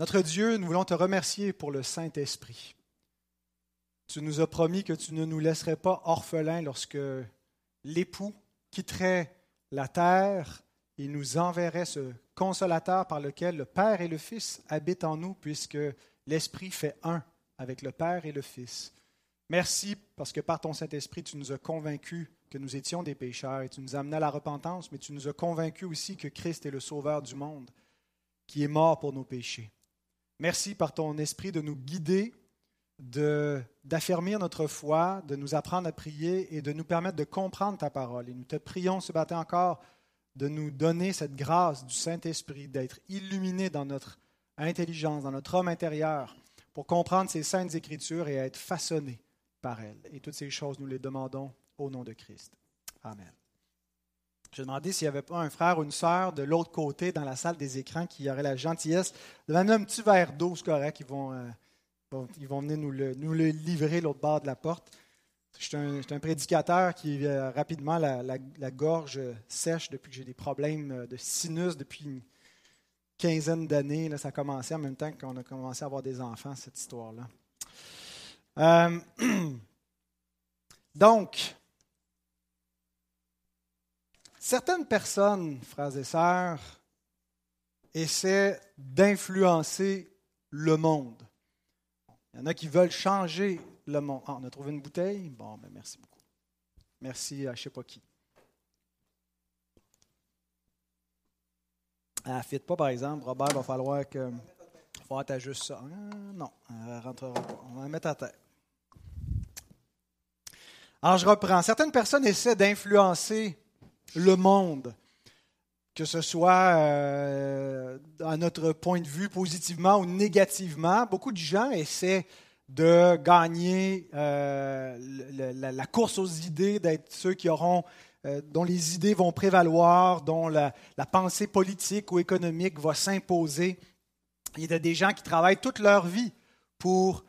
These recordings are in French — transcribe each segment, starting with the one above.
Notre Dieu, nous voulons te remercier pour le Saint-Esprit. Tu nous as promis que tu ne nous laisserais pas orphelins lorsque l'époux quitterait la terre et nous enverrait ce consolateur par lequel le Père et le Fils habitent en nous, puisque l'Esprit fait un avec le Père et le Fils. Merci parce que par ton Saint-Esprit, tu nous as convaincus que nous étions des pécheurs et tu nous as amenés à la repentance, mais tu nous as convaincus aussi que Christ est le Sauveur du monde, qui est mort pour nos péchés. Merci par ton Esprit de nous guider, d'affermir notre foi, de nous apprendre à prier et de nous permettre de comprendre ta parole. Et nous te prions ce matin encore de nous donner cette grâce du Saint-Esprit, d'être illuminés dans notre intelligence, dans notre homme intérieur, pour comprendre ces saintes écritures et être façonnés par elles. Et toutes ces choses, nous les demandons au nom de Christ. Amen. Je demandais s'il n'y avait pas un frère ou une sœur de l'autre côté dans la salle des écrans qui aurait la gentillesse de m'amener un petit verre d'eau, c'est correct, ils vont, euh, ils vont venir nous le, nous le livrer l'autre bord de la porte. Je suis un, prédicateur qui a rapidement la, la, gorge sèche depuis que j'ai des problèmes de sinus depuis une quinzaine d'années. Ça a commencé en même temps qu'on a commencé à avoir des enfants, cette histoire-là. Euh, donc, certaines personnes, frères et sœurs, essaient d'influencer le monde. Il y en a qui veulent changer le monde. Ah, on a trouvé une bouteille? Bon, ben merci beaucoup. Merci à je ne sais pas qui. Elle ne fit pas, par exemple. Robert, il va falloir que. Il va juste ça. Ah, non, elle rentrera pas. On va la mettre à terre. Alors, je reprends. Certaines personnes essaient d'influencer le monde, que ce soit euh, à notre point de vue positivement ou négativement. Beaucoup de gens essaient de gagner euh, la, course aux idées, d'être ceux qui auront, euh, dont les idées vont prévaloir, dont la, pensée politique ou économique va s'imposer. Il y a des gens qui travaillent toute leur vie pour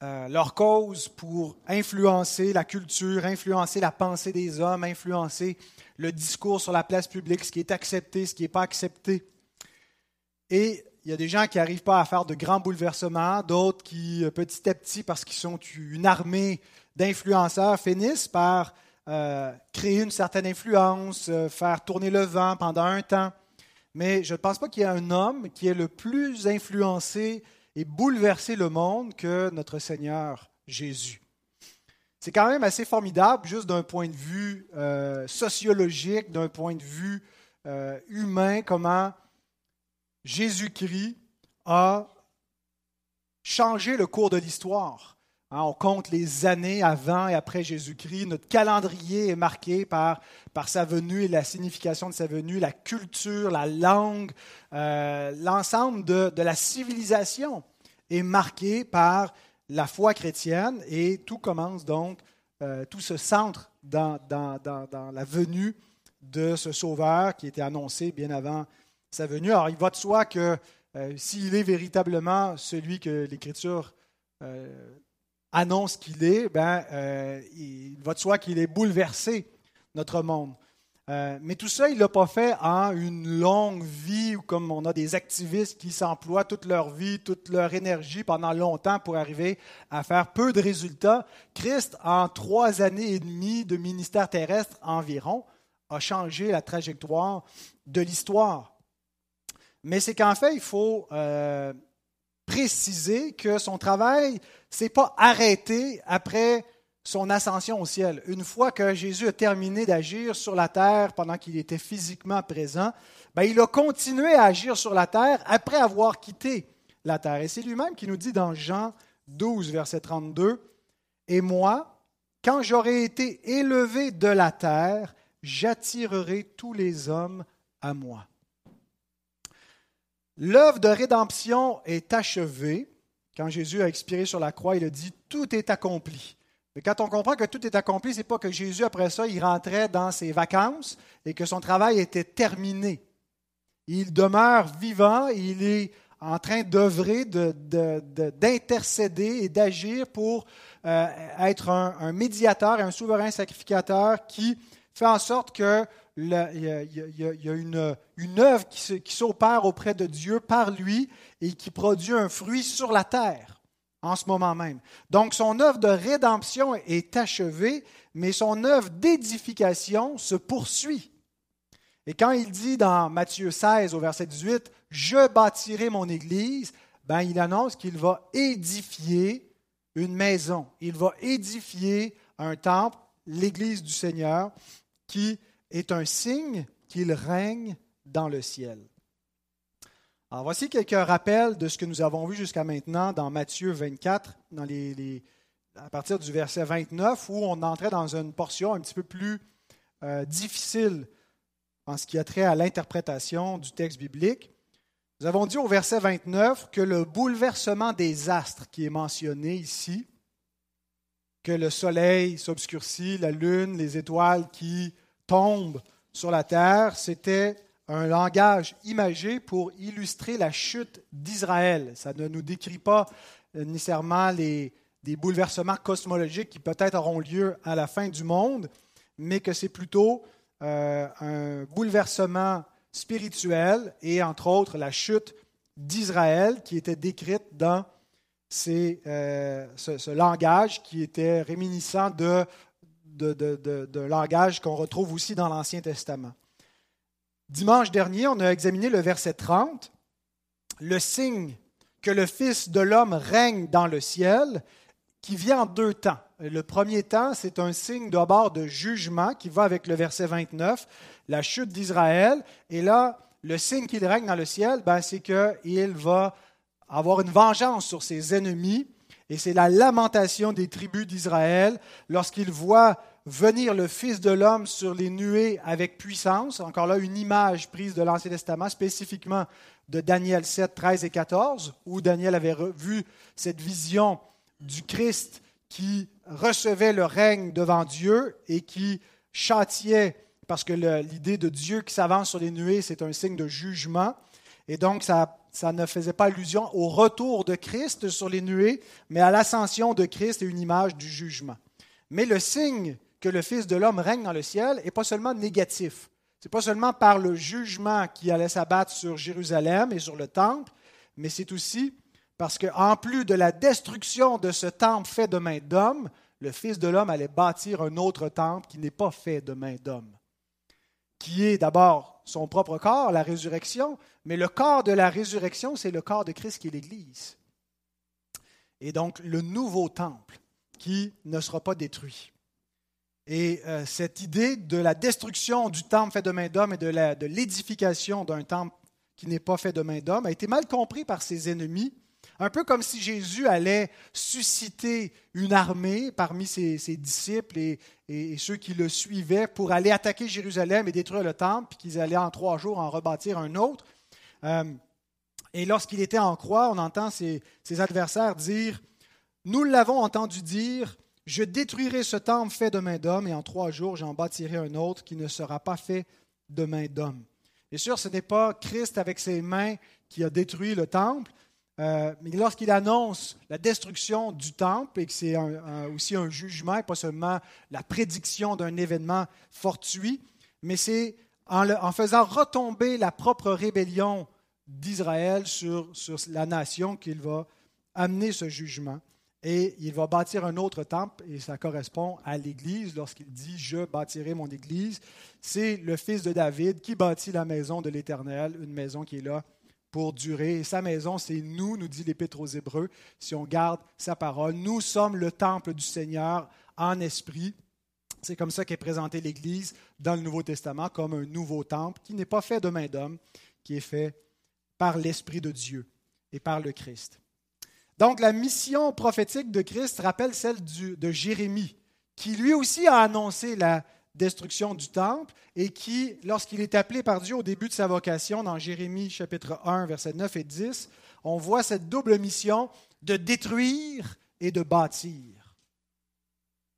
euh, leur cause, pour influencer la culture, influencer la pensée des hommes, influencer le discours sur la place publique, ce qui est accepté, ce qui n'est pas accepté. Et il y a des gens qui n'arrivent pas à faire de grands bouleversements, d'autres qui, euh, petit à petit, parce qu'ils sont une armée d'influenceurs, finissent par euh, créer une certaine influence, faire tourner le vent pendant un temps. Mais je ne pense pas qu'il y ait un homme qui ait le plus influencé et bouleversé le monde que notre Seigneur Jésus. C'est quand même assez formidable, juste d'un point de vue sociologique, d'un point de vue humain, comment Jésus-Christ a changé le cours de l'histoire. Hein, on compte les années avant et après Jésus-Christ. Notre calendrier est marqué par, par sa venue et la signification de sa venue, la culture, la langue, euh, l'ensemble de, la civilisation est marqué par la foi chrétienne et tout commence donc, euh, tout se centre dans, dans, dans, la venue de ce Sauveur qui était annoncé bien avant sa venue. Alors, il va de soi que euh, s'il est véritablement celui que l'Écriture annonce qu'il est, ben, euh, il va de soi qu'il ait bouleversé notre monde. mais tout ça, il ne l'a pas fait en une longue vie, ou comme on a des activistes qui s'emploient toute leur vie, toute leur énergie pendant longtemps pour arriver à faire peu de résultats. Christ, en trois années et demie de ministère terrestre environ, a changé la trajectoire de l'histoire mais c'est qu'en fait, il faut euh, préciser que son travail s'est pas arrêté après son ascension au ciel. Une fois que Jésus a terminé d'agir sur la terre pendant qu'il était physiquement présent, ben, il a continué à agir sur la terre après avoir quitté la terre. Et c'est lui-même qui nous dit dans Jean 12, verset 32, Et moi, quand j'aurai été élevé de la terre, j'attirerai tous les hommes à moi. L'œuvre de rédemption est achevée. Quand Jésus a expiré sur la croix, il a dit Tout est accompli. Mais quand on comprend que tout est accompli, ce n'est pas que Jésus, après ça, il rentrait dans ses vacances et que son travail était terminé. Il demeure vivant, il est en train d'œuvrer, d'intercéder et d'agir pour euh, être un, médiateur un souverain sacrificateur qui fait en sorte que il y a, une, une œuvre qui s'opère auprès de Dieu par lui et qui produit un fruit sur la terre en ce moment même. Donc son œuvre de rédemption est achevée, mais son œuvre d'édification se poursuit. Et quand il dit dans Matthieu 16 au verset 18, Je bâtirai mon Église, ben, il annonce qu'il va édifier une maison. Il va édifier un temple, l'Église du Seigneur, qui est un signe qu'il règne dans le ciel. Alors voici quelques rappels de ce que nous avons vu jusqu'à maintenant dans Matthieu 24, dans les, à partir du verset 29, où on entrait dans une portion un petit peu plus euh, difficile en ce qui a trait à l'interprétation du texte biblique. Nous avons dit au verset 29 que le bouleversement des astres qui est mentionné ici, que le soleil s'obscurcit, la lune, les étoiles qui tombent sur la terre, c'était un langage imagé pour illustrer la chute d'Israël. Ça ne nous décrit pas nécessairement les, des bouleversements cosmologiques qui peut-être auront lieu à la fin du monde, mais que c'est plutôt euh, un bouleversement spirituelle et entre autres la chute d'Israël qui était décrite dans euh, ce, langage qui était réminiscent de, de, langage qu'on retrouve aussi dans l'Ancien Testament. Dimanche dernier, on a examiné le verset 30, le signe que le Fils de l'homme règne dans le ciel, qui vient en deux temps. Le premier temps, c'est un signe d'abord de jugement qui va avec le verset 29, la chute d'Israël. Et là, le signe qu'il règne dans le ciel, ben, c'est qu'il va avoir une vengeance sur ses ennemis. Et c'est la lamentation des tribus d'Israël lorsqu'ils voient venir le Fils de l'homme sur les nuées avec puissance. Encore là, une image prise de l'Ancien Testament, spécifiquement de Daniel 7, 13 et 14, où Daniel avait vu cette vision du Christ qui recevait le règne devant Dieu et qui châtiait, parce que l'idée de Dieu qui s'avance sur les nuées, c'est un signe de jugement. Et donc, ça, ça ne faisait pas allusion au retour de Christ sur les nuées, mais à l'ascension de Christ et une image du jugement. Mais le signe que le Fils de l'homme règne dans le ciel n'est pas seulement négatif. Ce n'est pas seulement par le jugement qui allait s'abattre sur Jérusalem et sur le temple, mais c'est aussi parce qu'en plus de la destruction de ce temple fait de main d'homme, le Fils de l'homme allait bâtir un autre temple qui n'est pas fait de main d'homme, qui est d'abord son propre corps, la résurrection, mais le corps de la résurrection, c'est le corps de Christ qui est l'Église. Et donc le nouveau temple qui ne sera pas détruit. Et euh, cette idée de la destruction du temple fait de main d'homme et de l'édification d'un temple qui n'est pas fait de main d'homme a été mal compris par ses ennemis un peu comme si Jésus allait susciter une armée parmi ses, disciples et, ceux qui le suivaient pour aller attaquer Jérusalem et détruire le temple, puis qu'ils allaient en trois jours en rebâtir un autre. Euh, et lorsqu'il était en croix, on entend ses, adversaires dire, Nous l'avons entendu dire, je détruirai ce temple fait de main d'homme, et en trois jours j'en bâtirai un autre qui ne sera pas fait de main d'homme. Bien sûr, ce n'est pas Christ avec ses mains qui a détruit le temple, euh, mais lorsqu'il annonce la destruction du temple et que c'est aussi un jugement, et pas seulement la prédiction d'un événement fortuit, mais c'est en, faisant retomber la propre rébellion d'Israël sur, sur la nation qu'il va amener ce jugement. Et il va bâtir un autre temple, et ça correspond à l'Église lorsqu'il dit Je bâtirai mon Église. C'est le fils de David qui bâtit la maison de l'Éternel, une maison qui est là pour durer. Et sa maison, c'est nous, nous dit l'Épître aux Hébreux, si on garde sa parole. Nous sommes le temple du Seigneur en esprit. C'est comme ça qu'est présentée l'Église dans le Nouveau Testament, comme un nouveau temple qui n'est pas fait de main d'homme, qui est fait par l'Esprit de Dieu et par le Christ. Donc la mission prophétique de Christ rappelle celle de Jérémie, qui lui aussi a annoncé la destruction du temple et qui, lorsqu'il est appelé par Dieu au début de sa vocation, dans Jérémie chapitre 1, versets 9 et 10, on voit cette double mission de détruire et de bâtir.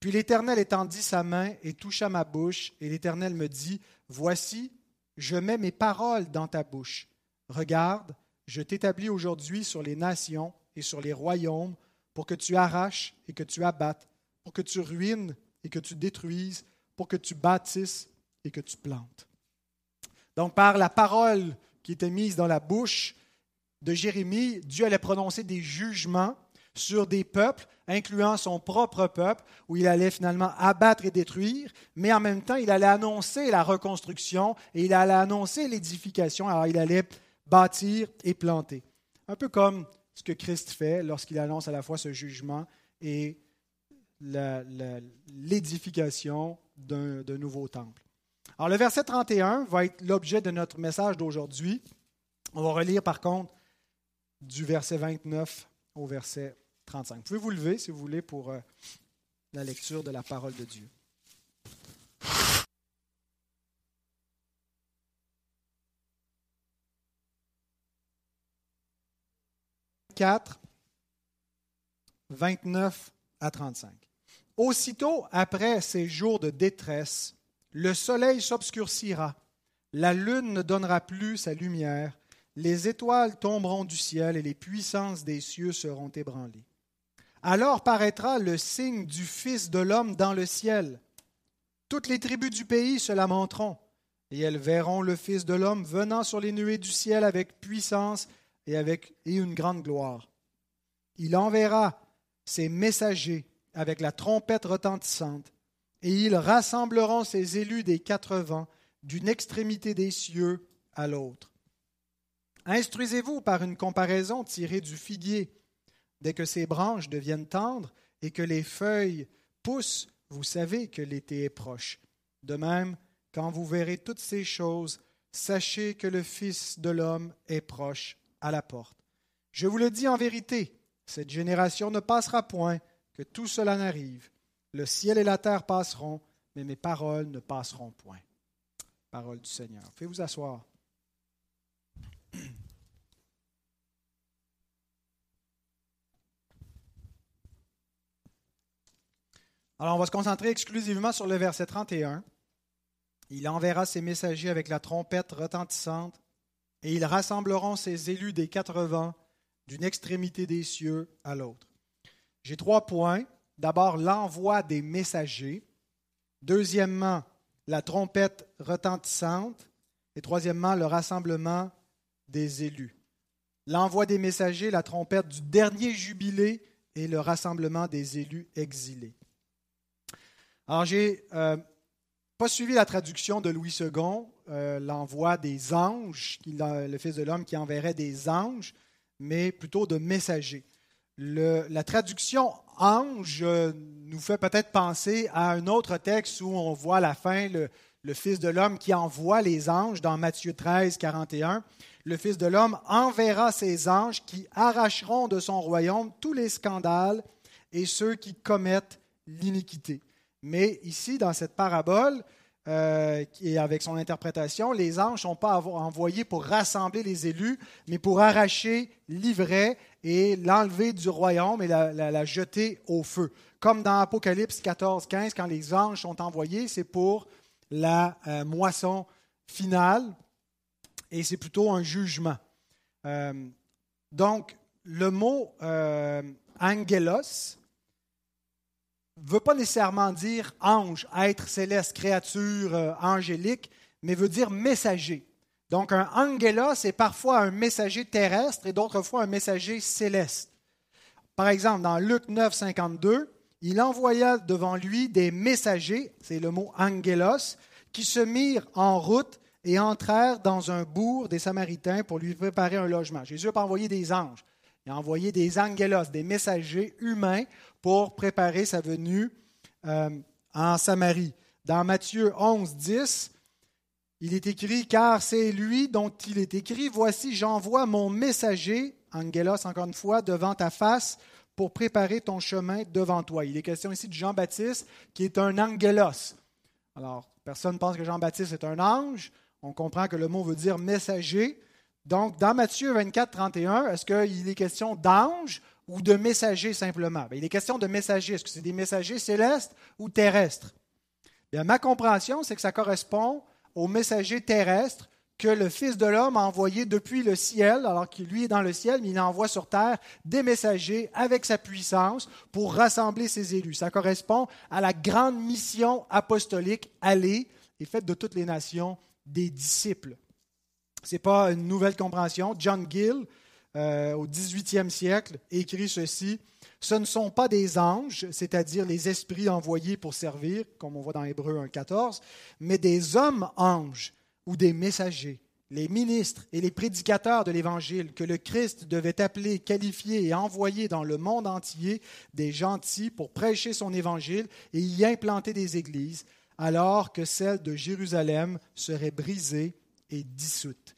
Puis l'Éternel étendit sa main et toucha ma bouche, et l'Éternel me dit, Voici, je mets mes paroles dans ta bouche. Regarde, je t'établis aujourd'hui sur les nations et sur les royaumes pour que tu arraches et que tu abattes, pour que tu ruines et que tu détruises, pour que tu bâtisses et que tu plantes. Donc par la parole qui était mise dans la bouche de Jérémie, Dieu allait prononcer des jugements sur des peuples, incluant son propre peuple, où il allait finalement abattre et détruire, mais en même temps, il allait annoncer la reconstruction et il allait annoncer l'édification. Alors, il allait bâtir et planter. Un peu comme ce que Christ fait lorsqu'il annonce à la fois ce jugement et l'édification d'un nouveau temple. Alors, le verset 31 va être l'objet de notre message d'aujourd'hui. On va relire par contre du verset 29 au verset 35. Vous pouvez vous lever si vous voulez pour euh, la lecture de la parole de Dieu? 4, 29 à 35. Aussitôt après ces jours de détresse, le soleil s'obscurcira, la lune ne donnera plus sa lumière, les étoiles tomberont du ciel et les puissances des cieux seront ébranlées. Alors paraîtra le signe du Fils de l'homme dans le ciel. Toutes les tribus du pays se lamenteront, et elles verront le Fils de l'homme venant sur les nuées du ciel avec puissance et avec et une grande gloire. Il enverra ses messagers avec la trompette retentissante, et ils rassembleront ses élus des quatre vents, d'une extrémité des cieux à l'autre. Instruisez-vous par une comparaison tirée du figuier. Dès que ses branches deviennent tendres et que les feuilles poussent, vous savez que l'été est proche. De même, quand vous verrez toutes ces choses, sachez que le Fils de l'homme est proche à la porte. Je vous le dis en vérité, cette génération ne passera point que tout cela n'arrive. Le ciel et la terre passeront, mais mes paroles ne passeront point. Parole du Seigneur. Faites-vous asseoir. Alors, on va se concentrer exclusivement sur le verset 31. Il enverra ses messagers avec la trompette retentissante, et ils rassembleront ses élus des quatre vents d'une extrémité des cieux à l'autre. J'ai trois points. D'abord, l'envoi des messagers. Deuxièmement, la trompette retentissante. Et troisièmement, le rassemblement des élus. L'envoi des messagers, la trompette du dernier jubilé et le rassemblement des élus exilés. Alors, j'ai euh, pas suivi la traduction de Louis II, euh, l'envoi des anges, le Fils de l'homme qui enverrait des anges mais plutôt de messager. la traduction ange euh, nous fait peut-être penser à un autre texte où on voit à la fin le, le Fils de l'homme qui envoie les anges dans Matthieu 13, 41. Le Fils de l'homme enverra ses anges qui arracheront de son royaume tous les scandales et ceux qui commettent l'iniquité. Mais ici, dans cette parabole, euh, et avec son interprétation, les anges ne sont pas envoyés pour rassembler les élus, mais pour arracher l'ivraie et l'enlever du royaume et la, jeter au feu. Comme dans Apocalypse 14, 15, quand les anges sont envoyés, c'est pour la euh, moisson finale et c'est plutôt un jugement. Euh, donc, le mot angelos, veut pas nécessairement dire ange, être céleste, créature euh, angélique, mais veut dire messager. Donc un angela, c'est parfois un messager terrestre et d'autres fois un messager céleste. Par exemple, dans Luc 9, 52, il envoya devant lui des messagers, c'est le mot angelos, qui se mirent en route et entrèrent dans un bourg des Samaritains pour lui préparer un logement. Jésus n'a pas envoyé des anges, il a envoyé des angelos, des messagers humains pour préparer sa venue euh, en Samarie. Dans Matthieu 11, 10, il est écrit, car c'est lui dont il est écrit, voici, j'envoie mon messager, angelos encore une fois, devant ta face pour préparer ton chemin devant toi. Il est question ici de Jean-Baptiste, qui est un angelos. Alors, personne ne pense que Jean-Baptiste est un ange. On comprend que le mot veut dire messager. Donc, dans Matthieu 24, 31, est-ce qu'il est question d'ange ou de messagers simplement? Ben, il est question de messagers. Est-ce que c'est des messagers célestes ou terrestres? Ma compréhension, c'est que ça correspond aux messagers terrestres que le Fils de l'homme a envoyés depuis le ciel, alors qu'il lui est dans le ciel, mais il envoie sur terre des messagers avec sa puissance pour rassembler ses élus. Ça correspond à la grande mission apostolique, aller et faite de toutes les nations des disciples. Ce n'est pas une nouvelle compréhension. John Gill, euh, au 18e siècle, écrit ceci. Ce ne sont pas des anges, c'est-à-dire les esprits envoyés pour servir, comme on voit dans Hébreu 1.14, mais des hommes anges ou des messagers, les ministres et les prédicateurs de l'Évangile que le Christ devait appeler, qualifier et envoyer dans le monde entier des gentils pour prêcher son Évangile et y implanter des églises, alors que celle de Jérusalem serait brisée et dissoute.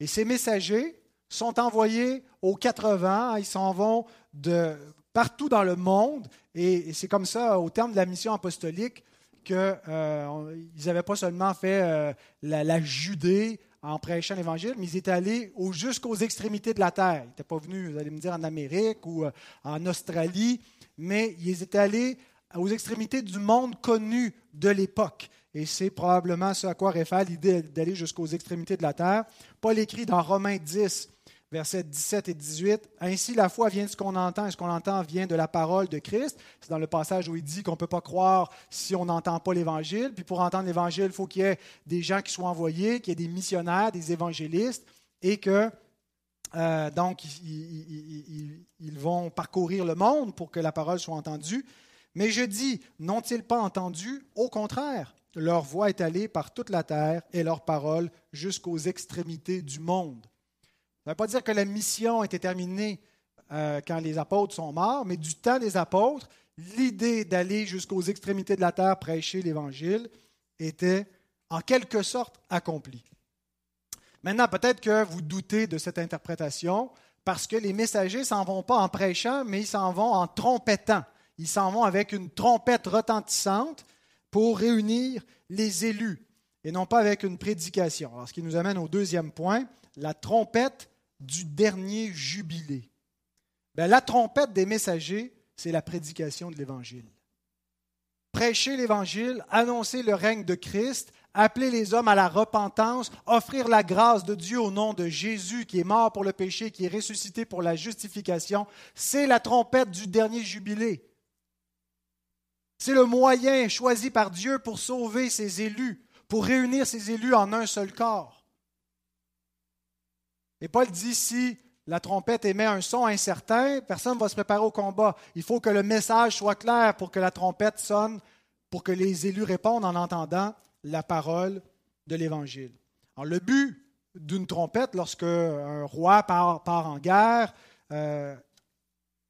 Et ces messagers sont envoyés aux 80, ils s'en vont de partout dans le monde, et c'est comme ça, au terme de la mission apostolique, qu'ils euh, n'avaient pas seulement fait euh, la, Judée en prêchant l'Évangile, mais ils étaient allés jusqu'aux extrémités de la terre. Ils n'étaient pas venus, vous allez me dire, en Amérique ou euh, en Australie, mais ils étaient allés aux extrémités du monde connu de l'époque. Et c'est probablement ce à quoi réfère l'idée d'aller jusqu'aux extrémités de la terre. Paul écrit dans Romains 10, versets 17 et 18. Ainsi, la foi vient de ce qu'on entend, et ce qu'on entend vient de la parole de Christ. C'est dans le passage où il dit qu'on ne peut pas croire si on n'entend pas l'Évangile. Puis pour entendre l'Évangile, il faut qu'il y ait des gens qui soient envoyés, qu'il y ait des missionnaires, des évangélistes, et que euh, donc ils, ils vont parcourir le monde pour que la parole soit entendue. Mais je dis, n'ont-ils pas entendu? Au contraire, leur voix est allée par toute la terre et leur parole jusqu'aux extrémités du monde. Ça ne veut pas dire que la mission était terminée euh, quand les apôtres sont morts, mais du temps des apôtres, l'idée d'aller jusqu'aux extrémités de la terre prêcher l'Évangile était en quelque sorte accomplie. Maintenant, peut-être que vous doutez de cette interprétation parce que les messagers s'en vont pas en prêchant, mais ils s'en vont en trompettant. Ils s'en vont avec une trompette retentissante pour réunir les élus et non pas avec une prédication. Ce qui nous amène au deuxième point, la trompette du dernier jubilé. Ben, la trompette des messagers, c'est la prédication de l'Évangile. Prêcher l'Évangile, annoncer le règne de Christ, appeler les hommes à la repentance, offrir la grâce de Dieu au nom de Jésus qui est mort pour le péché, qui est ressuscité pour la justification, c'est la trompette du dernier jubilé. C'est le moyen choisi par Dieu pour sauver ses élus, pour réunir ses élus en un seul corps. Et Paul dit, si la trompette émet un son incertain, personne ne va se préparer au combat. Il faut que le message soit clair pour que la trompette sonne, pour que les élus répondent en entendant la parole de l'Évangile. le but d'une trompette, lorsque un roi part, en guerre, euh,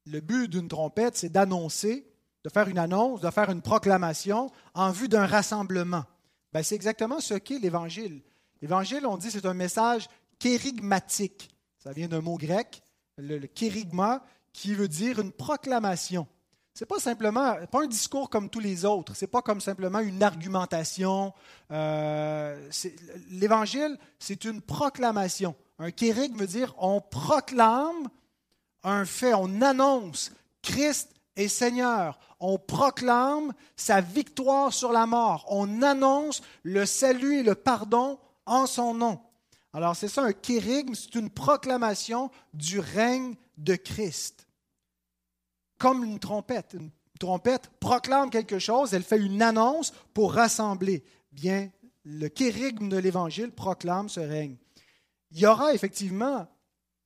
le but d'une trompette, c'est d'annoncer, de faire une annonce, de faire une proclamation en vue d'un rassemblement. Ben, c'est exactement ce qu'est l'Évangile. L'Évangile, on dit, c'est un message kérigmatique. Ça vient d'un mot grec, le, kérigma, qui veut dire une proclamation. Ce n'est pas simplement, pas un discours comme tous les autres, ce n'est pas comme simplement une argumentation. Euh, L'Évangile, c'est une proclamation. Un kérig veut dire on proclame un fait, on annonce Christ est Seigneur. On proclame sa victoire sur la mort. On annonce le salut et le pardon en son nom. Alors c'est ça un kérigme, c'est une proclamation du règne de Christ. Comme une trompette. Une trompette proclame quelque chose, elle fait une annonce pour rassembler. Bien, le kérigme de l'Évangile proclame ce règne. Il y aura effectivement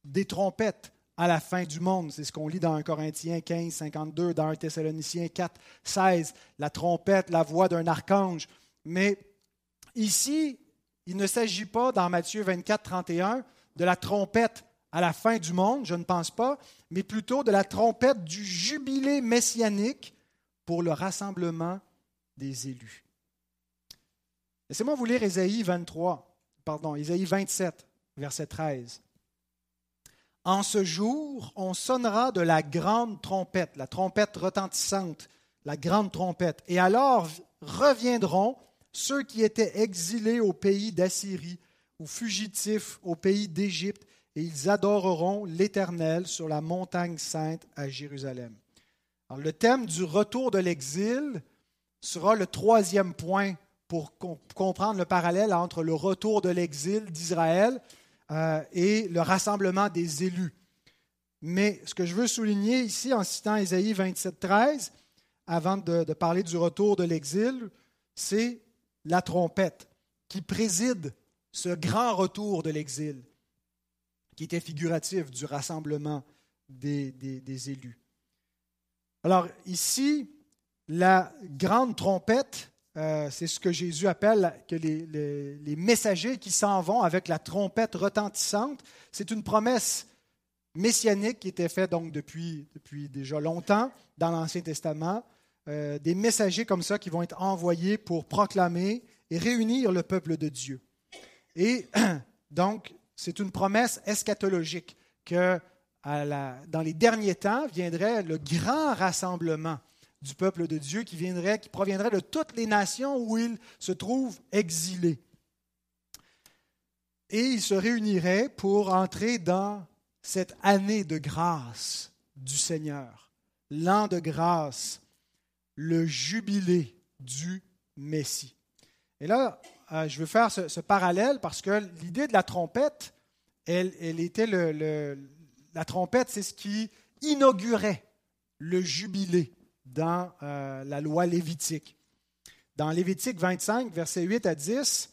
des trompettes à la fin du monde. C'est ce qu'on lit dans 1 Corinthiens 15, 52, dans 1 Thessaloniciens 4, 16, la trompette, la voix d'un archange. Mais ici, il ne s'agit pas, dans Matthieu 24, 31, de la trompette à la fin du monde, je ne pense pas, mais plutôt de la trompette du jubilé messianique pour le rassemblement des élus. Laissez-moi vous lire Ésaïe 23, pardon, Ésaïe 27, verset 13. En ce jour, on sonnera de la grande trompette, la trompette retentissante, la grande trompette, et alors reviendront ceux qui étaient exilés au pays d'Assyrie ou fugitifs au pays d'Égypte, et ils adoreront l'Éternel sur la montagne sainte à Jérusalem. Le thème du retour de l'exil sera le troisième point pour comprendre le parallèle entre le retour de l'exil d'Israël euh, et le rassemblement des élus. Mais ce que je veux souligner ici en citant Ésaïe 27, 13, avant de, parler du retour de l'exil, c'est la trompette qui préside ce grand retour de l'exil, qui était figuratif du rassemblement des élus. Alors ici, la grande trompette, euh, c'est ce que Jésus appelle que les, messagers qui s'en vont avec la trompette retentissante. C'est une promesse messianique qui était faite donc depuis, depuis déjà longtemps dans l'Ancien Testament. Euh, des messagers comme ça qui vont être envoyés pour proclamer et réunir le peuple de Dieu. Et donc, c'est une promesse eschatologique que dans les derniers temps viendrait le grand rassemblement du peuple de Dieu qui, viendrait, qui proviendrait de toutes les nations où il se trouve exilé. Et il se réunirait pour entrer dans cette année de grâce du Seigneur, l'an de grâce, le jubilé du Messie. Et là, euh, je veux faire ce, parallèle parce que l'idée de la trompette, elle, elle était le, la trompette, c'est ce qui inaugurait le jubilé dans euh, la loi lévitique. Dans Lévitique 25, versets 8 à 10,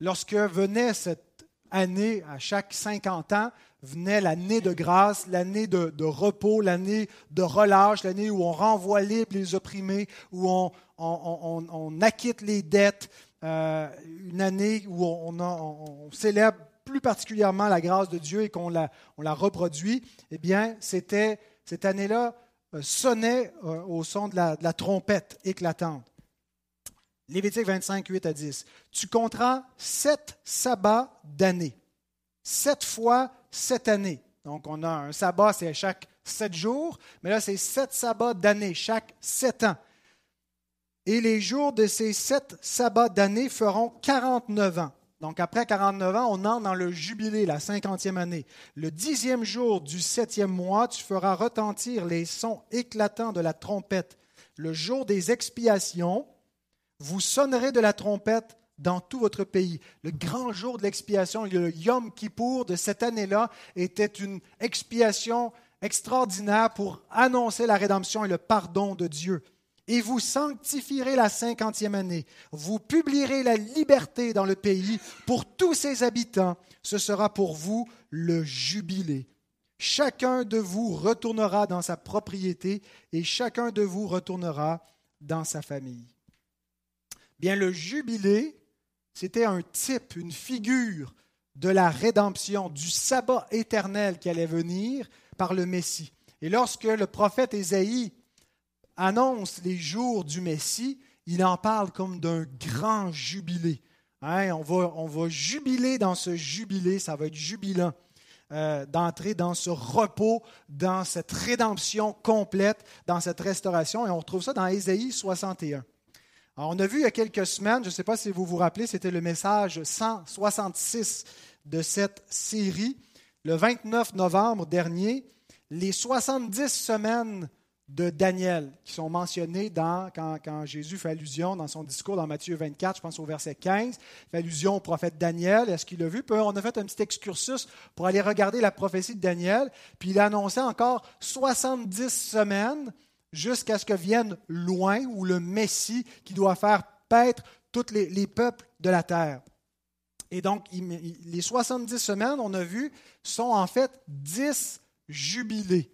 lorsque venait cette année, à chaque 50 ans, venait l'année de grâce, l'année de, repos, l'année de relâche, l'année où on renvoie libre les opprimés, où on, acquitte les dettes, euh, une année où on, célèbre plus particulièrement la grâce de Dieu et qu'on la, la reproduit, eh bien, c'était cette année-là sonnait euh, au son de la, trompette éclatante. Lévitique 25, 8 à 10. Tu compteras sept sabbats d'année. Sept fois sept années. Donc, on a un sabbat, c'est chaque sept jours, mais là, c'est sept sabbats d'année, chaque sept ans. Et les jours de ces sept sabbats d'année feront 49 ans. Donc après 49 ans, on entre dans le jubilé, la cinquantième année. Le dixième jour du septième mois, tu feras retentir les sons éclatants de la trompette. Le jour des expiations, vous sonnerez de la trompette dans tout votre pays. Le grand jour de l'expiation, le Yom Kippour de cette année-là, était une expiation extraordinaire pour annoncer la rédemption et le pardon de Dieu et vous sanctifierez la cinquantième année. Vous publierez la liberté dans le pays pour tous ses habitants. Ce sera pour vous le jubilé. Chacun de vous retournera dans sa propriété et chacun de vous retournera dans sa famille. Bien, le jubilé, c'était un type, une figure de la rédemption, du sabbat éternel qui allait venir par le Messie. Et lorsque le prophète Ésaïe annonce les jours du Messie, il en parle comme d'un grand jubilé. Hein, on, va, on va jubiler dans ce jubilé, ça va être jubilant. Euh, d'entrer dans ce repos, dans cette rédemption complète, dans cette restauration. Et on retrouve ça dans Ésaïe 61. Alors, on a vu il y a quelques semaines, je ne sais pas si vous vous rappelez, c'était le message 166 de cette série, le 29 novembre dernier, les 70 semaines de Daniel, qui sont mentionnés dans, quand, Jésus fait allusion dans son discours dans Matthieu 24, je pense au verset 15, fait allusion au prophète Daniel. Est-ce qu'il l'a vu? Puis on a fait un petit excursus pour aller regarder la prophétie de Daniel. Puis il a annoncé encore 70 semaines jusqu'à ce que vienne loin, ou le Messie qui doit faire paître tous les, les peuples de la terre. Et donc, les 70 semaines, on a vu, sont en fait 10 jubilés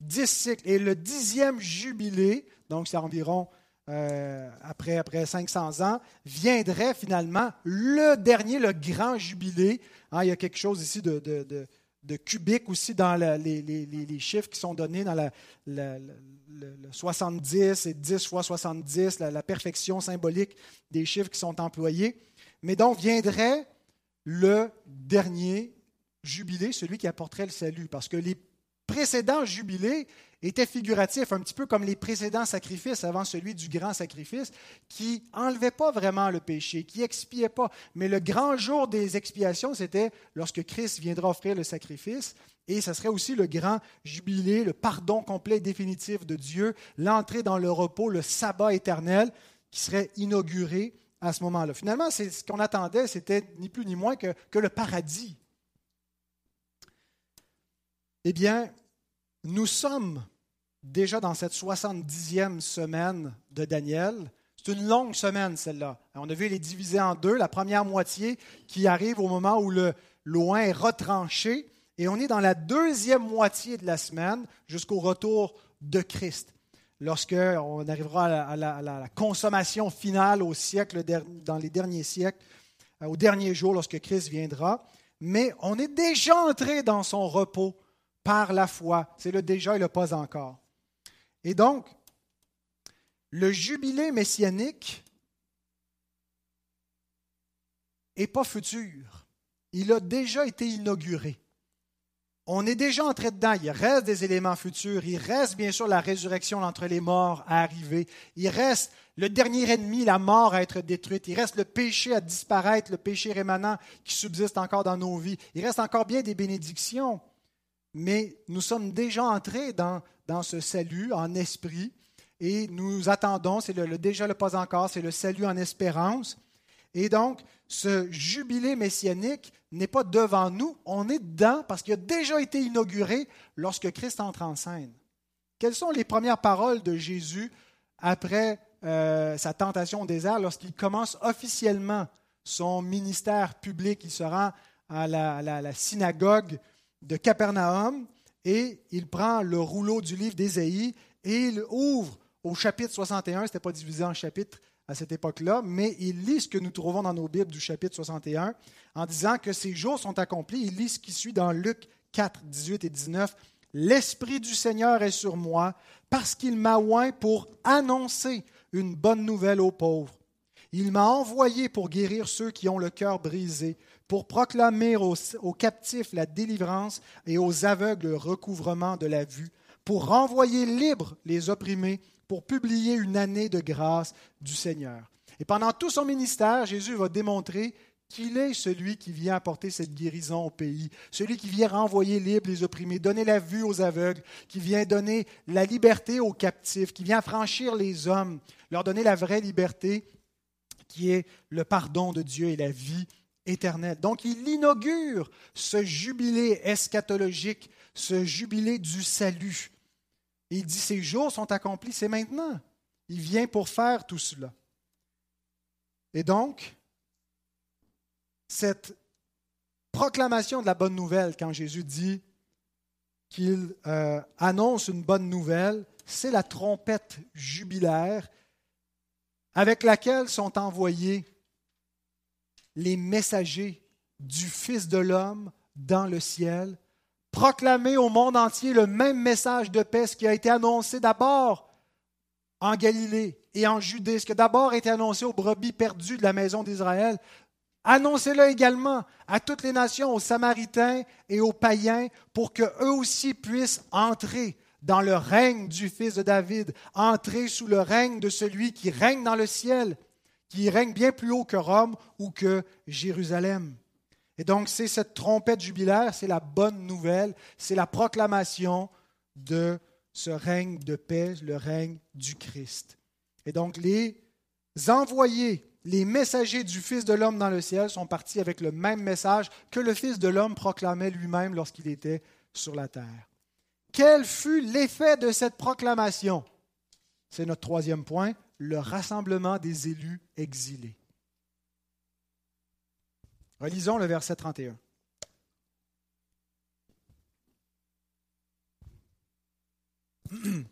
dix cycles. Et le dixième jubilé, donc c'est environ euh, après, après 500 ans, viendrait finalement le dernier, le grand jubilé. Hein, il y a quelque chose ici de, de, de, cubique aussi dans les, les, les, chiffres qui sont donnés dans la, le 70 et 10 fois 70, la, la, perfection symbolique des chiffres qui sont employés. Mais donc viendrait le dernier jubilé, celui qui apporterait le salut. Parce que les précédent jubilé était figuratif, un petit peu comme les précédents sacrifices avant celui du grand sacrifice, qui enlevait pas vraiment le péché, qui expiait pas. Mais le grand jour des expiations, c'était lorsque Christ viendra offrir le sacrifice. Et ce serait aussi le grand jubilé, le pardon complet et définitif de Dieu, l'entrée dans le repos, le sabbat éternel qui serait inauguré à ce moment-là. Finalement, c'est ce qu'on attendait, c'était ni plus ni moins que, que le paradis eh bien, nous sommes déjà dans cette 70e semaine de Daniel. C'est une longue semaine, celle-là. On a vu les diviser en deux. La première moitié qui arrive au moment où le loin est retranché. Et on est dans la deuxième moitié de la semaine jusqu'au retour de Christ. Lorsqu'on arrivera à la, consommation finale au siècle, dans les derniers siècles, euh, au dernier jour, lorsque Christ viendra. Mais on est déjà entré dans son repos par la foi. C'est le déjà et le pas encore. Et donc, le jubilé messianique n'est pas futur. Il a déjà été inauguré. On est déjà entré dedans. Il reste des éléments futurs. Il reste bien sûr la résurrection entre les morts à arriver. Il reste le dernier ennemi, la mort à être détruite. Il reste le péché à disparaître, le péché rémanent qui subsiste encore dans nos vies. Il reste encore bien des bénédictions. Mais nous sommes déjà entrés dans, ce salut en esprit et nous attendons, c'est déjà le pas encore, c'est le salut en espérance. Et donc, ce jubilé messianique n'est pas devant nous, on est dedans parce qu'il a déjà été inauguré lorsque Christ entre en scène. Quelles sont les premières paroles de Jésus après euh, sa tentation au désert, lorsqu'il commence officiellement son ministère public, il se rend à la, synagogue de Capernaum et il prend le rouleau du livre d'Ésaïe et il ouvre au chapitre 61, ce n'était pas divisé en chapitres à cette époque-là, mais il lit ce que nous trouvons dans nos Bibles du chapitre 61 en disant que ces jours sont accomplis. Il lit ce qui suit dans Luc 4, 18 et 19. L'Esprit du Seigneur est sur moi parce qu'il m'a oint pour annoncer une bonne nouvelle aux pauvres. Il m'a envoyé pour guérir ceux qui ont le cœur brisé, pour proclamer aux, captifs la délivrance et aux aveugles le recouvrement de la vue, pour renvoyer libres les opprimés pour publier une année de grâce du Seigneur. Et pendant tout son ministère, Jésus va démontrer qu'il est celui qui vient apporter cette guérison au pays, celui qui vient renvoyer libres les opprimés, donner la vue aux aveugles, qui vient donner la liberté aux captifs, qui vient franchir les hommes, leur donner la vraie liberté qui est le pardon de Dieu et la vie Donc il inaugure ce jubilé eschatologique, ce jubilé du salut il dit, ces jours sont accomplis, c'est maintenant. Il vient pour faire tout cela. Et donc, cette proclamation de la bonne nouvelle, quand Jésus dit qu'il euh, annonce une bonne nouvelle, c'est la trompette jubilaire avec laquelle sont envoyés les messagers du Fils de l'homme dans le ciel proclamer au monde entier le même message de paix, qui a été annoncé d'abord en Galilée et en Judée, ce qui a d'abord été annoncé aux brebis perdues de la maison d'Israël. Annoncez-le également à toutes les nations, aux Samaritains et aux païens, pour qu'eux aussi puissent entrer dans le règne du Fils de David, entrer sous le règne de celui qui règne dans le ciel, qui règne bien plus haut que Rome ou que Jérusalem. Et donc, c'est cette trompette jubilaire, c'est la bonne nouvelle, c'est la proclamation de ce règne de paix, le règne du Christ. Et donc, les envoyés, les messagers du Fils de l'homme dans le ciel sont partis avec le même message que le Fils de l'homme proclamait lui-même lorsqu'il était sur la terre. Quel fut l'effet de cette proclamation? C'est notre troisième point, le rassemblement des élus exilés. Relisons le verset 31.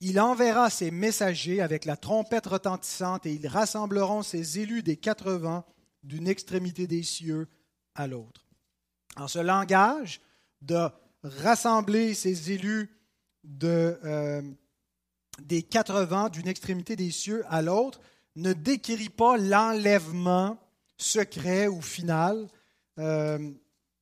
Il enverra ses messagers avec la trompette retentissante et ils rassembleront ses élus des quatre vents d'une extrémité des cieux à l'autre. En ce langage de rassembler ses élus de, euh, des quatre vents d'une extrémité des cieux à l'autre ne décrit pas l'enlèvement secret ou final, euh,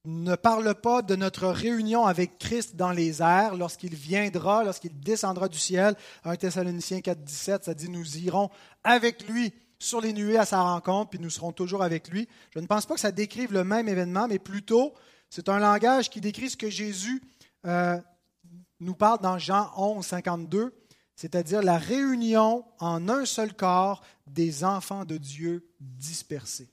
ne parle pas de notre réunion avec Christ dans les airs lorsqu'il viendra, lorsqu'il descendra du ciel. 1 Thessaloniciens 4, 17, ça dit Nous irons avec lui sur les nuées à sa rencontre, puis nous serons toujours avec lui. Je ne pense pas que ça décrive le même événement, mais plutôt, c'est un langage qui décrit ce que Jésus euh, nous parle dans Jean 11, 52, c'est-à-dire la réunion en un seul corps des enfants de Dieu dispersés.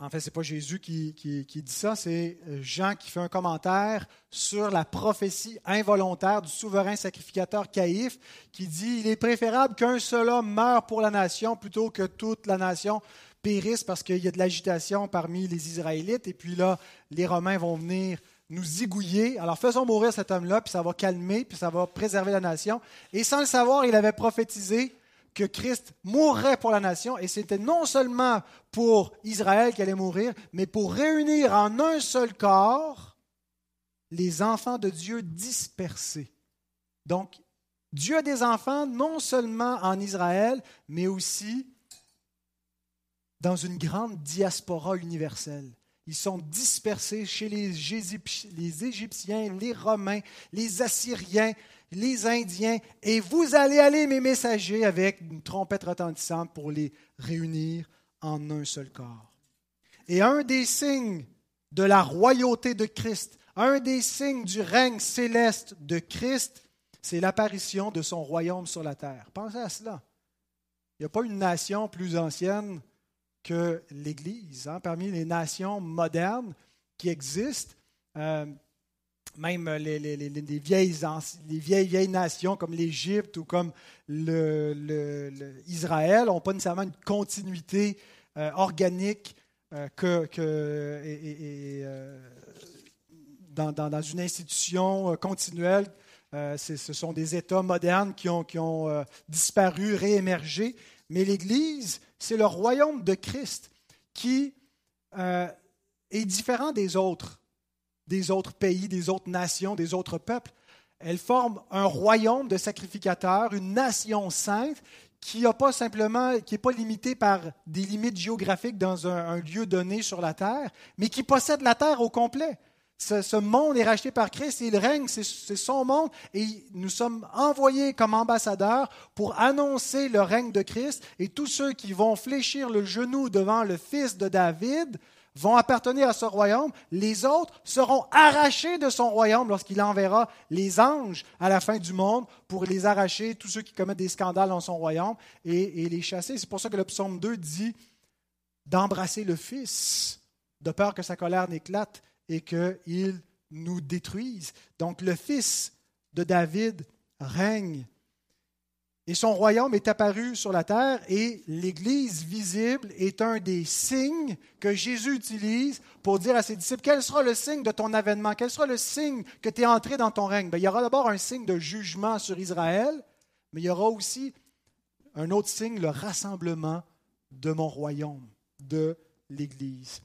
en fait, ce n'est pas Jésus qui, dit ça, c'est Jean qui fait un commentaire sur la prophétie involontaire du souverain sacrificateur Caïphe, qui dit Il est préférable qu'un seul homme meure pour la nation plutôt que toute la nation périsse parce qu'il y a de l'agitation parmi les Israélites. Et puis là, les Romains vont venir nous zigouiller. Alors faisons mourir cet homme-là, puis ça va calmer, puis ça va préserver la nation. Et sans le savoir, il avait prophétisé que Christ mourrait pour la nation, et c'était non seulement pour Israël qui allait mourir, mais pour réunir en un seul corps les enfants de Dieu dispersés. Donc, Dieu a des enfants non seulement en Israël, mais aussi dans une grande diaspora universelle. Ils sont dispersés chez les, Égyptiens, les Romains, les Assyriens, les Indiens, et vous allez aller, mes messagers, avec une trompette retentissante pour les réunir en un seul corps. Et un des signes de la royauté de Christ, un des signes du règne céleste de Christ, c'est l'apparition de son royaume sur la terre. Pensez à cela. Il n'y a pas une nation plus ancienne que l'Église. Hein. Parmi les nations modernes qui existent, euh, même les, vieilles, les vieilles, vieilles nations comme l'Égypte ou comme le, Israël n'ont pas nécessairement une continuité euh, organique euh, que, dans, une institution continuelle. ce sont des États modernes qui ont disparu, réémergé. Mais l'Église, c'est le royaume de Christ qui est différent des autres des autres pays, des autres nations, des autres peuples. Elle forme un royaume de sacrificateurs, une nation sainte qui n'est pas simplement, qui n'est pas limitée par des limites géographiques dans un, lieu donné sur la terre, mais qui possède la terre au complet. Ce, monde est racheté par Christ et il règne, c'est son monde et nous sommes envoyés comme ambassadeurs pour annoncer le règne de Christ et tous ceux qui vont fléchir le genou devant le fils de David vont appartenir à ce royaume, les autres seront arrachés de son royaume lorsqu'il enverra les anges à la fin du monde pour les arracher, tous ceux qui commettent des scandales dans son royaume, et, les chasser. C'est pour ça que le psaume 2 dit d'embrasser le Fils, de peur que sa colère n'éclate et qu'il nous détruise. Donc le Fils de David règne et son royaume est apparu sur la terre et l'Église visible est un des signes que Jésus utilise pour dire à ses disciples, quel sera le signe de ton avènement, quel sera le signe que tu es entré dans ton règne? Ben, il y aura d'abord un signe de jugement sur Israël, mais il y aura aussi un autre signe, le rassemblement de mon royaume, de l'Église.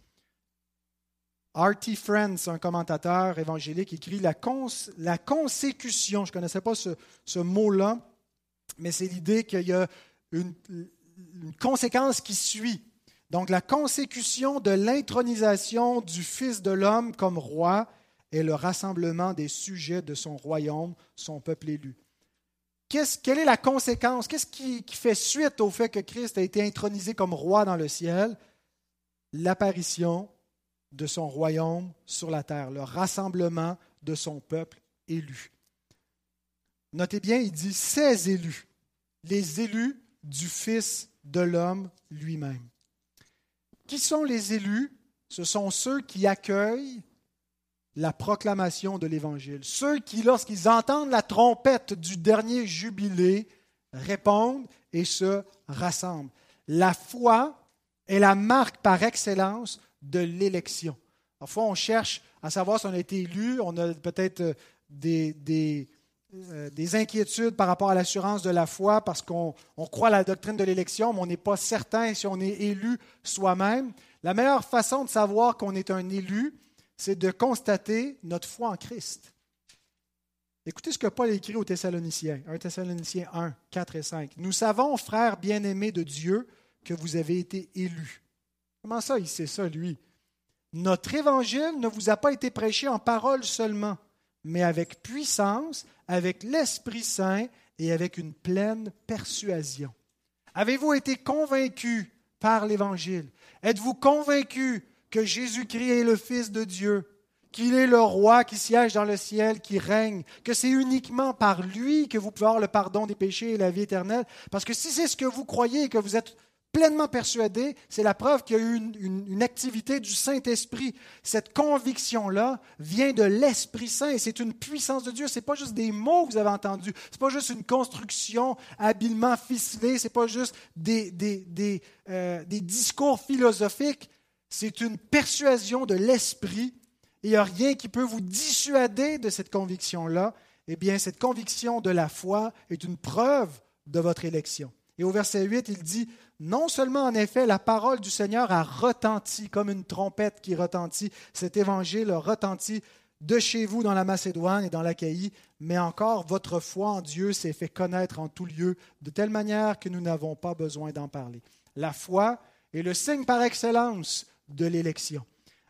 R.T. Friends, un commentateur évangélique, écrit la, consécution, je ne connaissais pas ce mot-là, mais c'est l'idée qu'il y a une, conséquence qui suit. Donc la consécution de l'intronisation du Fils de l'homme comme roi est le rassemblement des sujets de son royaume, son peuple élu. quelle est la conséquence? Qu'est-ce qui, qui, fait suite au fait que Christ a été intronisé comme roi dans le ciel? L'apparition de son royaume sur la terre, le rassemblement de son peuple élu. Notez bien, il dit ces élus, les élus du Fils de l'homme lui-même. Qui sont les élus? Ce sont ceux qui accueillent la proclamation de l'Évangile. Ceux qui, lorsqu'ils entendent la trompette du dernier jubilé, répondent et se rassemblent. La foi est la marque par excellence de l'élection. Parfois, on cherche à savoir si on a été élu, on a peut-être des, des, euh, des inquiétudes par rapport à l'assurance de la foi parce qu'on croit à la doctrine de l'élection, mais on n'est pas certain si on est élu soi-même. La meilleure façon de savoir qu'on est un élu, c'est de constater notre foi en Christ. Écoutez ce que Paul écrit aux Thessaloniciens, 1 Thessaloniciens 1, 4 et 5. Nous savons, frères bien-aimés de Dieu, que vous avez été élus. Comment ça, il sait ça, lui? Notre évangile ne vous a pas été prêché en parole seulement, mais avec puissance, avec l'Esprit Saint et avec une pleine persuasion. Avez-vous été convaincus par l'Évangile? Êtes-vous convaincus que Jésus-Christ est le Fils de Dieu, qu'il est le roi qui siège dans le ciel, qui règne, que c'est uniquement par lui que vous pouvez avoir le pardon des péchés et la vie éternelle? Parce que si c'est ce que vous croyez et que vous êtes pleinement persuadé, c'est la preuve qu'il y a eu une, activité du Saint-Esprit. Cette conviction-là vient de l'Esprit Saint et c'est une puissance de Dieu. Ce n'est pas juste des mots que vous avez entendus, ce n'est pas juste une construction habilement ficelée, ce n'est pas juste des, des, euh, des discours philosophiques, c'est une persuasion de l'Esprit. Il n'y a rien qui peut vous dissuader de cette conviction-là. Eh bien, cette conviction de la foi est une preuve de votre élection. Et au verset 8, il dit, non seulement en effet la parole du Seigneur a retenti comme une trompette qui retentit, cet évangile a retenti de chez vous dans la Macédoine et dans l'Achaïe, mais encore votre foi en Dieu s'est fait connaître en tout lieu, de telle manière que nous n'avons pas besoin d'en parler. La foi est le signe par excellence de l'élection.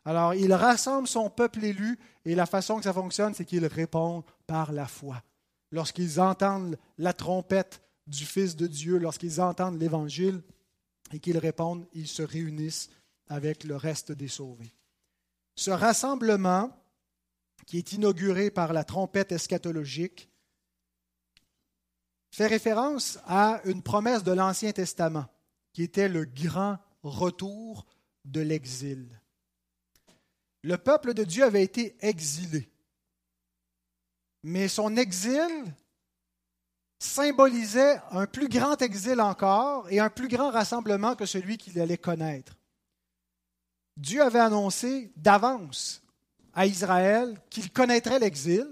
Alors, il rassemble son peuple élu et la façon que ça fonctionne, c'est qu'il répond par la foi. Lorsqu'ils entendent la trompette du Fils de Dieu, lorsqu'ils entendent l'Évangile et qu'ils répondent, ils se réunissent avec le reste des sauvés. Ce rassemblement, qui est inauguré par la trompette eschatologique, fait référence à une promesse de l'Ancien Testament, qui était le grand retour de l'exil. Le peuple de Dieu avait été exilé, mais son exil symbolisait un plus grand exil encore et un plus grand rassemblement que celui qu'il allait connaître. Dieu avait annoncé d'avance à Israël qu'il connaîtrait l'exil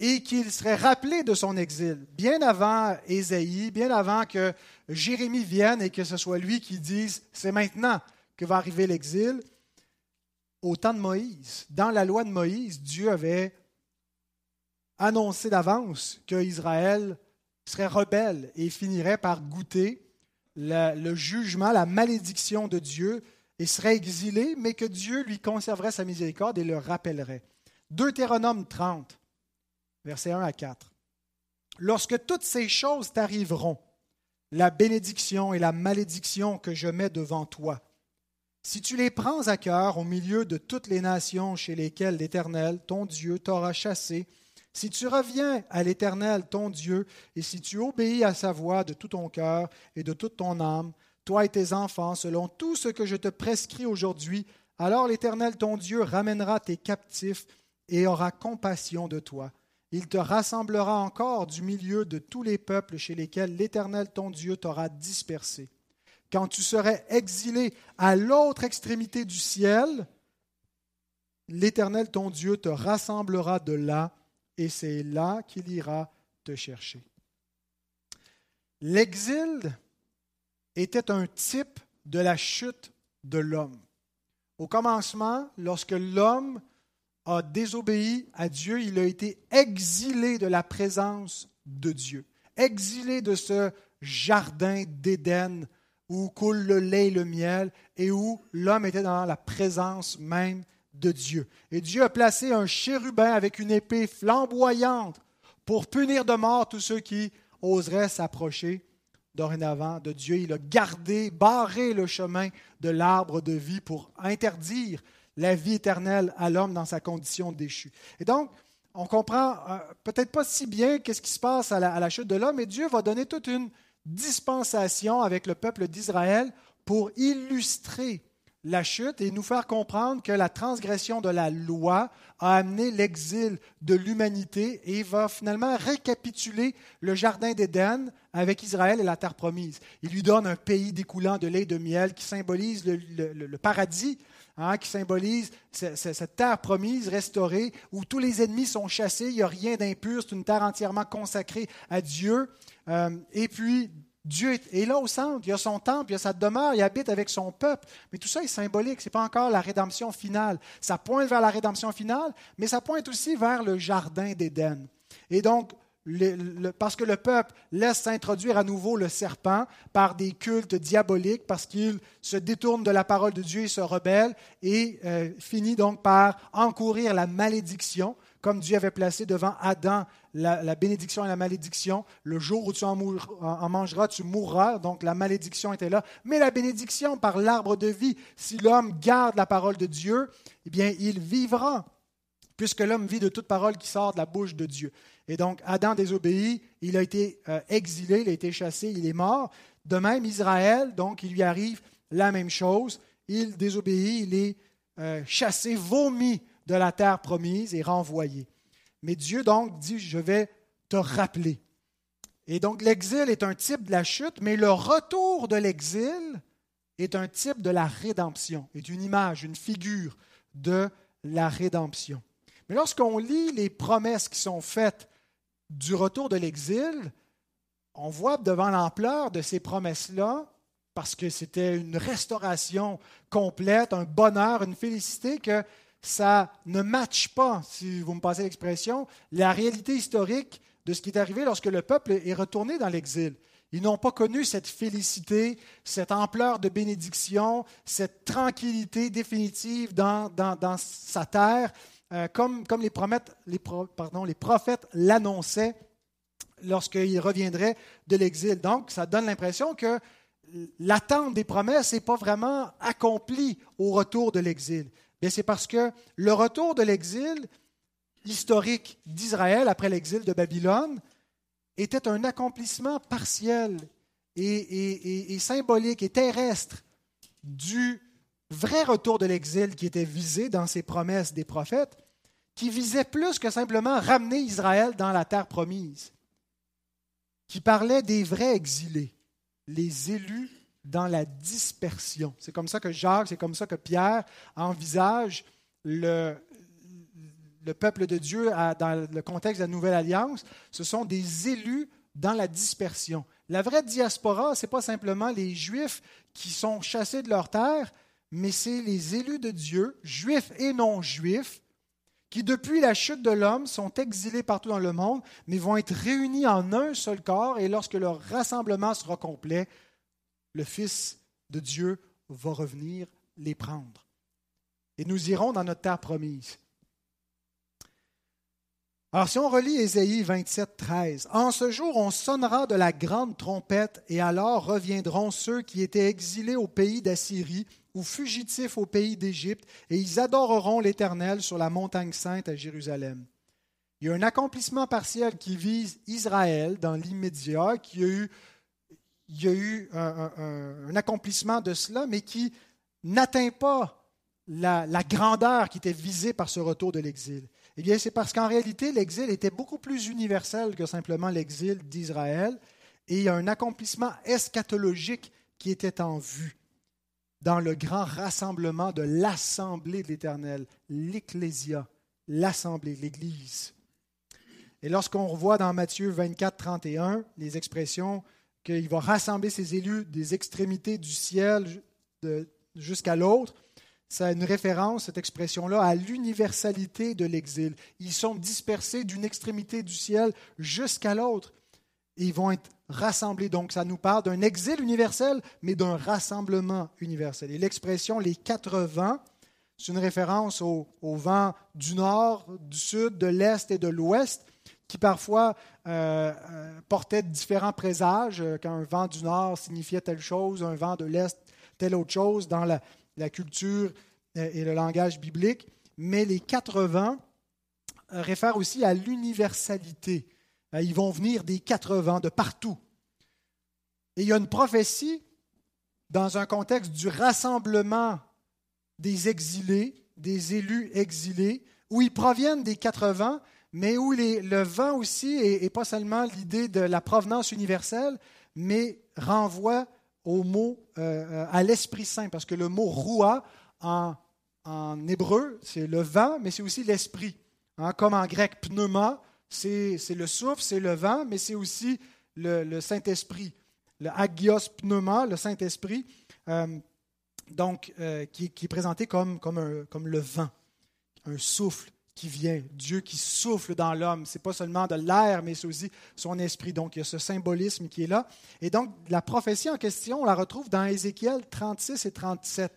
et qu'il serait rappelé de son exil, bien avant Ésaïe, bien avant que Jérémie vienne et que ce soit lui qui dise, c'est maintenant que va arriver l'exil. Au temps de Moïse, dans la loi de Moïse, Dieu avait annoncé d'avance qu'Israël serait rebelle et finirait par goûter le, jugement, la malédiction de Dieu et serait exilé, mais que Dieu lui conserverait sa miséricorde et le rappellerait. Deutéronome 30, versets 1 à 4. Lorsque toutes ces choses t'arriveront, la bénédiction et la malédiction que je mets devant toi, si tu les prends à cœur au milieu de toutes les nations chez lesquelles l'Éternel, ton Dieu, t'aura chassé, si tu reviens à l'Éternel, ton Dieu, et si tu obéis à sa voix de tout ton cœur et de toute ton âme, toi et tes enfants, selon tout ce que je te prescris aujourd'hui, alors l'Éternel, ton Dieu, ramènera tes captifs et aura compassion de toi. Il te rassemblera encore du milieu de tous les peuples chez lesquels l'Éternel, ton Dieu, t'aura dispersé. Quand tu serais exilé à l'autre extrémité du ciel, l'Éternel, ton Dieu, te rassemblera de là et c'est là qu'il ira te chercher. L'exil était un type de la chute de l'homme. Au commencement, lorsque l'homme a désobéi à Dieu, il a été exilé de la présence de Dieu, exilé de ce jardin d'Éden où coule le lait et le miel et où l'homme était dans la présence même de Dieu. Et Dieu a placé un chérubin avec une épée flamboyante pour punir de mort tous ceux qui oseraient s'approcher dorénavant de Dieu. Il a gardé, barré le chemin de l'arbre de vie pour interdire la vie éternelle à l'homme dans sa condition déchue. Et donc, on comprend euh, peut-être pas si bien qu'est-ce qui se passe à la, à la chute de l'homme, mais Dieu va donner toute une dispensation avec le peuple d'Israël pour illustrer la chute et nous faire comprendre que la transgression de la loi a amené l'exil de l'humanité et va finalement récapituler le jardin d'Éden avec Israël et la terre promise. Il lui donne un pays découlant de lait et de miel qui symbolise le, paradis, hein, qui symbolise cette terre promise, restaurée, où tous les ennemis sont chassés, il n'y a rien d'impur, c'est une terre entièrement consacrée à Dieu. Euh, et puis, Dieu est là au centre, il a son temple, il a sa demeure, il habite avec son peuple. Mais tout ça est symbolique, ce n'est pas encore la rédemption finale. Ça pointe vers la rédemption finale, mais ça pointe aussi vers le jardin d'Éden. Et donc, parce que le peuple laisse s'introduire à nouveau le serpent par des cultes diaboliques, parce qu'il se détourne de la parole de Dieu et se rebelle, et euh, finit donc par encourir la malédiction comme Dieu avait placé devant Adam la, bénédiction et la malédiction. Le jour où tu en, mangeras, tu mourras. Donc la malédiction était là. Mais la bénédiction par l'arbre de vie, si l'homme garde la parole de Dieu, eh bien, il vivra. puisque l'homme vit de toute parole qui sort de la bouche de Dieu. Et donc, Adam désobéit, il a été euh, exilé, il a été chassé, il est mort. De même, Israël, donc, il lui arrive la même chose. Il désobéit, il est euh, chassé, vomi de la terre promise et renvoyé. Mais Dieu, donc, dit, je vais te rappeler. Et donc, l'exil est un type de la chute, mais le retour de l'exil est un type de la rédemption, est une image, une figure de la rédemption. Mais lorsqu'on lit les promesses qui sont faites du retour de l'exil, on voit devant l'ampleur de ces promesses-là, parce que c'était une restauration complète, un bonheur, une félicité, que ça ne matche pas, si vous me passez l'expression, la réalité historique de ce qui est arrivé lorsque le peuple est retourné dans l'exil. Ils n'ont pas connu cette félicité, cette ampleur de bénédiction, cette tranquillité définitive dans, dans, sa terre, euh, comme, comme les, les, pardon, les prophètes l'annonçaient lorsqu'ils reviendraient de l'exil. Donc, ça donne l'impression que l'attente des promesses n'est pas vraiment accomplie au retour de l'exil. C'est parce que le retour de l'exil historique d'Israël après l'exil de Babylone était un accomplissement partiel et, symbolique et terrestre du vrai retour de l'exil qui était visé dans ces promesses des prophètes, qui visait plus que simplement ramener Israël dans la terre promise, qui parlait des vrais exilés, les élus dans la dispersion. C'est comme ça que Jacques, c'est comme ça que Pierre envisage le, le peuple de Dieu dans le contexte de la Nouvelle Alliance, ce sont des élus dans la dispersion. La vraie diaspora, ce n'est pas simplement les Juifs qui sont chassés de leur terre, mais c'est les élus de Dieu, juifs et non juifs, qui depuis la chute de l'homme sont exilés partout dans le monde, mais vont être réunis en un seul corps, et lorsque leur rassemblement sera complet, le Fils de Dieu va revenir les prendre. Et nous irons dans notre terre promise. Alors, si on relit Ésaïe 27, 13, En ce jour, on sonnera de la grande trompette, et alors reviendront ceux qui étaient exilés au pays d'Assyrie ou fugitifs au pays d'Égypte, et ils adoreront l'Éternel sur la montagne sainte à Jérusalem. Il y a un accomplissement partiel qui vise Israël dans l'immédiat, qui a eu, il y a eu un, accomplissement de cela, mais qui n'atteint pas la grandeur qui était visée par ce retour de l'exil. Eh bien, c'est parce qu'en réalité, l'exil était beaucoup plus universel que simplement l'exil d'Israël, et il y a un accomplissement eschatologique qui était en vue dans le grand rassemblement de l'assemblée de l'Éternel, l'Ecclésia, l'assemblée, l'Église. Et lorsqu'on revoit dans Matthieu 24, 31 les expressions qu'il va rassembler ses élus des extrémités du ciel jusqu'à l'autre, ça a une référence, cette expression-là, à l'universalité de l'exil. Ils sont dispersés d'une extrémité du ciel jusqu'à l'autre. Et ils vont être rassemblés. Donc, ça nous parle d'un exil universel, mais d'un rassemblement universel. Et l'expression les quatre vents, c'est une référence au, vent du nord, du sud, de l'est et de l'ouest, qui parfois euh, euh, portaient différents présages. Euh, quand un vent du nord signifiait telle chose, un vent de l'est, telle autre chose. Dans la, la culture et le langage biblique, mais les quatre vents réfèrent aussi à l'universalité. Ils vont venir des quatre vents, de partout. Et il y a une prophétie dans un contexte du rassemblement des exilés, des élus exilés, où ils proviennent des quatre vents, mais où le vent aussi n'est pas seulement l'idée de la provenance universelle, mais renvoie au mot, euh, à l'Esprit Saint, parce que le mot roi en, hébreu, c'est le vent, mais c'est aussi l'esprit. Hein, comme en grec, pneuma, c'est le souffle, c'est le vent, mais c'est aussi le, Saint-Esprit. Le agios pneuma, le Saint-Esprit, euh, donc, euh, qui, qui, est présenté comme, comme le vent, un souffle qui vient, Dieu qui souffle dans l'homme. Ce n'est pas seulement de l'air, mais c'est aussi son esprit. Donc, il y a ce symbolisme qui est là. Et donc, la prophétie en question, on la retrouve dans Ézéchiel 36 et 37.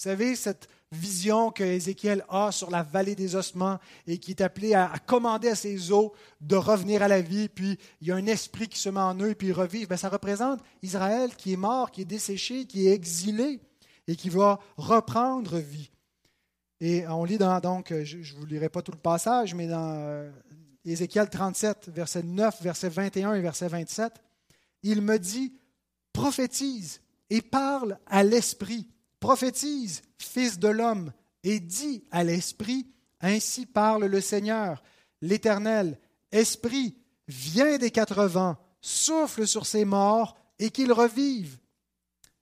Vous savez, cette vision que Ézéchiel a sur la vallée des ossements et qui est appelé à, commander à ses os de revenir à la vie, puis il y a un esprit qui se met en eux, puis ils revivent. Bien, ça représente Israël qui est mort, qui est desséché, qui est exilé et qui va reprendre vie. Et on lit dans, donc, je ne vous lirai pas tout le passage, mais dans euh, Ézéchiel 37, verset 9, verset 21 et verset 27, il me dit, prophétise et parle à l'Esprit, prophétise, fils de l'homme, et dis à l'Esprit, ainsi parle le Seigneur, l'Éternel, Esprit, viens des quatre vents, souffle sur ces morts et qu'ils revivent.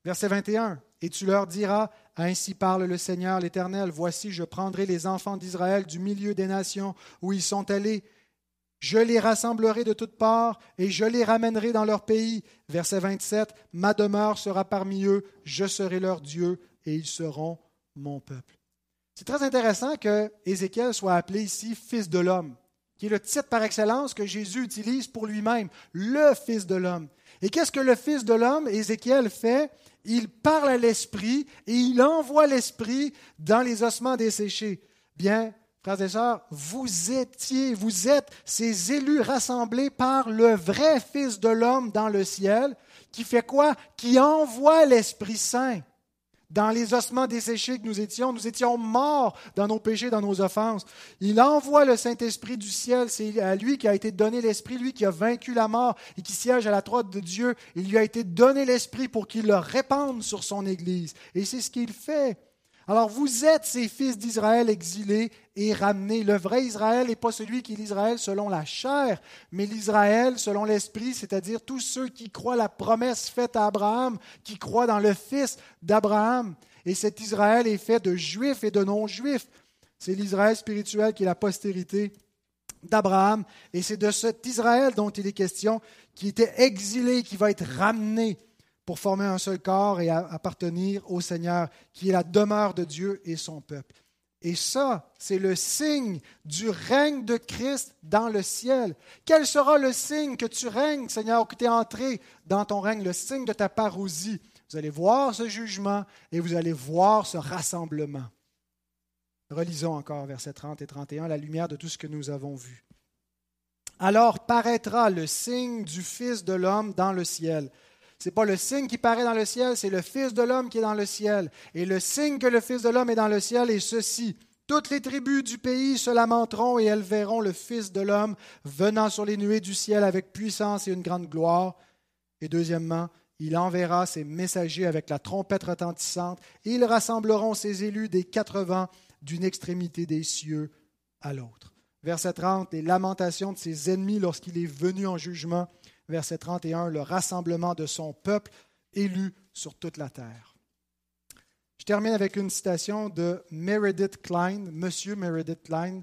Verset 21, et tu leur diras, ainsi parle le Seigneur l'Éternel, voici je prendrai les enfants d'Israël du milieu des nations où ils sont allés, je les rassemblerai de toutes parts et je les ramènerai dans leur pays. Verset 27, ma demeure sera parmi eux, je serai leur Dieu et ils seront mon peuple. C'est très intéressant que Ézéchiel soit appelé ici fils de l'homme, qui est le titre par excellence que Jésus utilise pour lui-même, le fils de l'homme. Et qu'est-ce que le fils de l'homme, Ézéchiel, fait? Il parle à l'esprit et il envoie l'esprit dans les ossements desséchés. Bien, frères et sœurs, vous étiez, vous êtes ces élus rassemblés par le vrai Fils de l'homme dans le ciel, qui fait quoi? Qui envoie l'Esprit Saint dans les ossements desséchés que nous étions. Nous étions morts dans nos péchés, dans nos offenses. Il envoie le Saint-Esprit du ciel. C'est à lui qui a été donné l'Esprit, lui qui a vaincu la mort et qui siège à la droite de Dieu. Il lui a été donné l'Esprit pour qu'il le répande sur son Église. Et c'est ce qu'il fait. Alors vous êtes ces fils d'Israël exilés et ramenés. Le vrai Israël n'est pas celui qui est l'Israël selon la chair, mais l'Israël selon l'esprit, c'est-à-dire tous ceux qui croient la promesse faite à Abraham, qui croient dans le Fils d'Abraham. Et cet Israël est fait de juifs et de non-juifs. C'est l'Israël spirituel qui est la postérité d'Abraham. Et c'est de cet Israël dont il est question, qui était exilé, qui va être ramené pour former un seul corps et appartenir au Seigneur, qui est la demeure de Dieu et son peuple. Et ça, c'est le signe du règne de Christ dans le ciel. Quel sera le signe que tu règnes, Seigneur, que tu es entré dans ton règne, le signe de ta parousie? Vous allez voir ce jugement et vous allez voir ce rassemblement. Relisons encore versets 30 et 31, la lumière de tout ce que nous avons vu. Alors paraîtra le signe du Fils de l'homme dans le ciel. N'est pas le signe qui paraît dans le ciel, c'est le Fils de l'homme qui est dans le ciel. Et le signe que le Fils de l'homme est dans le ciel est ceci. Toutes les tribus du pays se lamenteront et elles verront le Fils de l'homme venant sur les nuées du ciel avec puissance et une grande gloire. Et deuxièmement, il enverra ses messagers avec la trompette retentissante et ils rassembleront ses élus des quatre vents d'une extrémité des cieux à l'autre. Verset 30, les lamentations de ses ennemis lorsqu'il est venu en jugement verset 31, le rassemblement de son peuple élu sur toute la terre. Je termine avec une citation de Meredith Klein, Monsieur Meredith Klein.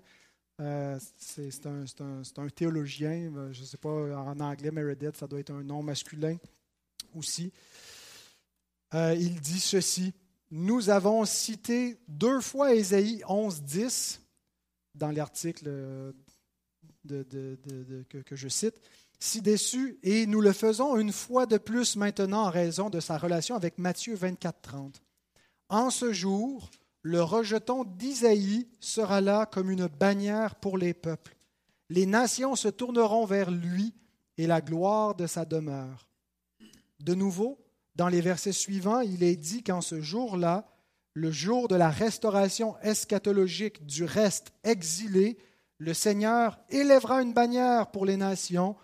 Euh, c'est un, théologien, euh, je ne sais pas en anglais, Meredith, ça doit être un nom masculin aussi. Euh, il dit ceci Nous avons cité deux fois Ésaïe 11.10 dans l'article que je cite si déçu, et nous le faisons une fois de plus maintenant en raison de sa relation avec Matthieu 24, 30. En ce jour, le rejeton d'Isaïe sera là comme une bannière pour les peuples. Les nations se tourneront vers lui et la gloire de sa demeure. De nouveau, dans les versets suivants, il est dit qu'en ce jour-là, le jour de la restauration eschatologique du reste exilé, le Seigneur élèvera une bannière pour les nations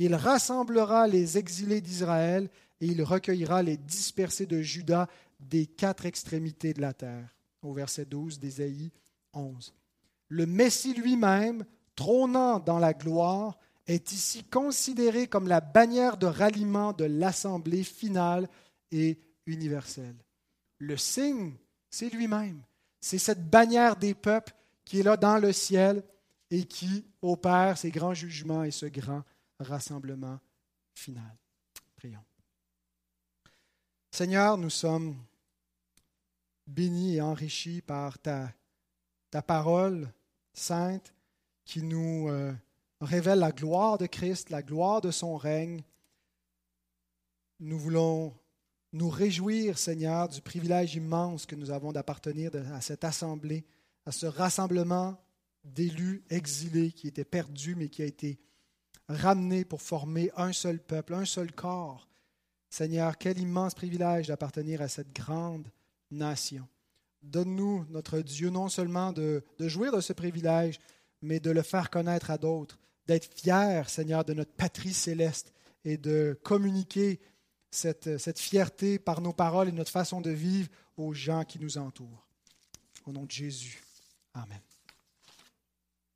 il rassemblera les exilés d'Israël et il recueillera les dispersés de Juda des quatre extrémités de la terre. Au verset 12 d'Ésaïe 11. Le Messie lui-même, trônant dans la gloire, est ici considéré comme la bannière de ralliement de l'assemblée finale et universelle. Le signe, c'est lui-même. C'est cette bannière des peuples qui est là dans le ciel et qui opère ces grands jugements et ce grand rassemblement final. Prions. Seigneur, nous sommes bénis et enrichis par ta, ta parole sainte qui nous euh, révèle la gloire de Christ, la gloire de son règne. Nous voulons nous réjouir, Seigneur, du privilège immense que nous avons d'appartenir à cette assemblée, à ce rassemblement d'élus exilés qui étaient perdus mais qui a été ramenés pour former un seul peuple, un seul corps. Seigneur, quel immense privilège d'appartenir à cette grande nation. Donne-nous, notre Dieu, non seulement de, jouir de ce privilège, mais de le faire connaître à d'autres, d'être fiers, Seigneur, de notre patrie céleste et de communiquer cette fierté par nos paroles et notre façon de vivre aux gens qui nous entourent. Au nom de Jésus. Amen.